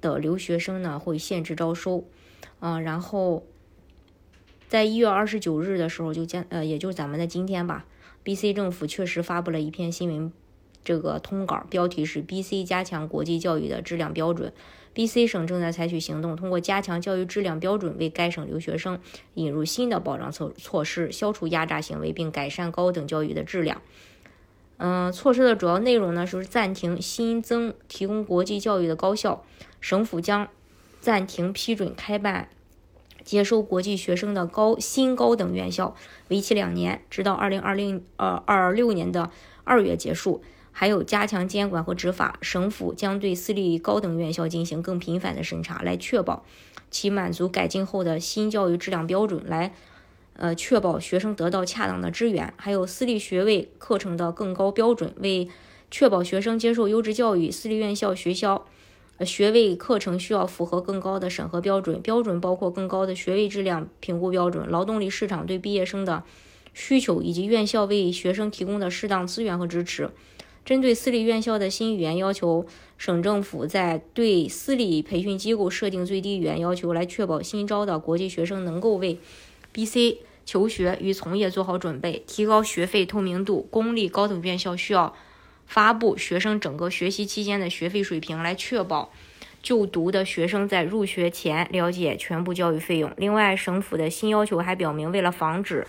的留学生呢会限制招收，啊，然后在一月二十九日的时候就将呃，也就是咱们的今天吧，BC 政府确实发布了一篇新闻，这个通稿标题是 BC 加强国际教育的质量标准，BC 省正在采取行动，通过加强教育质量标准，为该省留学生引入新的保障措措施，消除压榨行为，并改善高等教育的质量。嗯，措施的主要内容呢，就是暂停新增提供国际教育的高校，省府将暂停批准开办接收国际学生的高新高等院校，为期两年，直到二零二零呃二六年的二月结束。还有加强监管和执法，省府将对私立高等院校进行更频繁的审查，来确保其满足改进后的新教育质量标准，来。呃，确保学生得到恰当的支援，还有私立学位课程的更高标准，为确保学生接受优质教育，私立院校学校学位课程需要符合更高的审核标准，标准包括更高的学位质量评估标准、劳动力市场对毕业生的需求，以及院校为学生提供的适当资源和支持。针对私立院校的新语言要求，省政府在对私立培训机构设定最低语言要求，来确保新招的国际学生能够为 BC。求学与从业做好准备，提高学费透明度。公立高等院校需要发布学生整个学习期间的学费水平，来确保就读的学生在入学前了解全部教育费用。另外，省府的新要求还表明，为了防止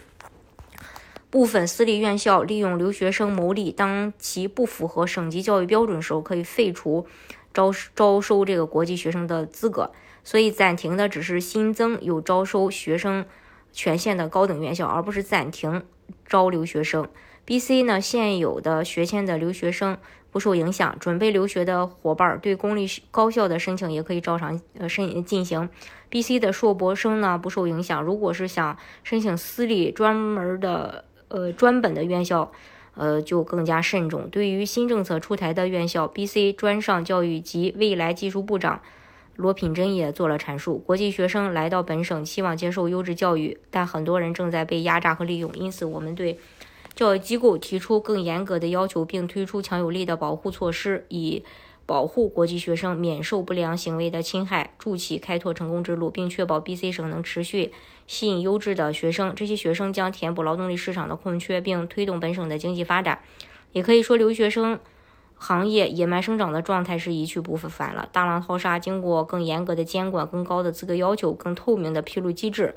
部分私立院校利用留学生牟利，当其不符合省级教育标准时候，可以废除招招收这个国际学生的资格。所以，暂停的只是新增有招收学生。全县的高等院校，而不是暂停招留学生。B.C. 呢，现有的学签的留学生不受影响。准备留学的伙伴对公立高校的申请也可以照常呃申进行。B.C. 的硕博生呢不受影响。如果是想申请私立专门的呃专本的院校，呃就更加慎重。对于新政策出台的院校，B.C. 专上教育及未来技术部长。罗品珍也做了阐述：国际学生来到本省，希望接受优质教育，但很多人正在被压榨和利用。因此，我们对教育机构提出更严格的要求，并推出强有力的保护措施，以保护国际学生免受不良行为的侵害，助其开拓成功之路，并确保 BC 省能持续吸引优质的学生。这些学生将填补劳动力市场的空缺，并推动本省的经济发展。也可以说，留学生。行业野蛮生长的状态是一去不复返了。大浪淘沙，经过更严格的监管、更高的资格要求、更透明的披露机制，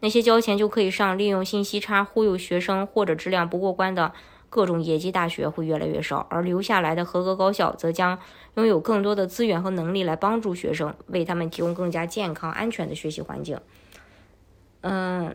那些交钱就可以上、利用信息差忽悠学生或者质量不过关的各种野鸡大学会越来越少，而留下来的合格高校则将拥有更多的资源和能力来帮助学生，为他们提供更加健康、安全的学习环境。嗯。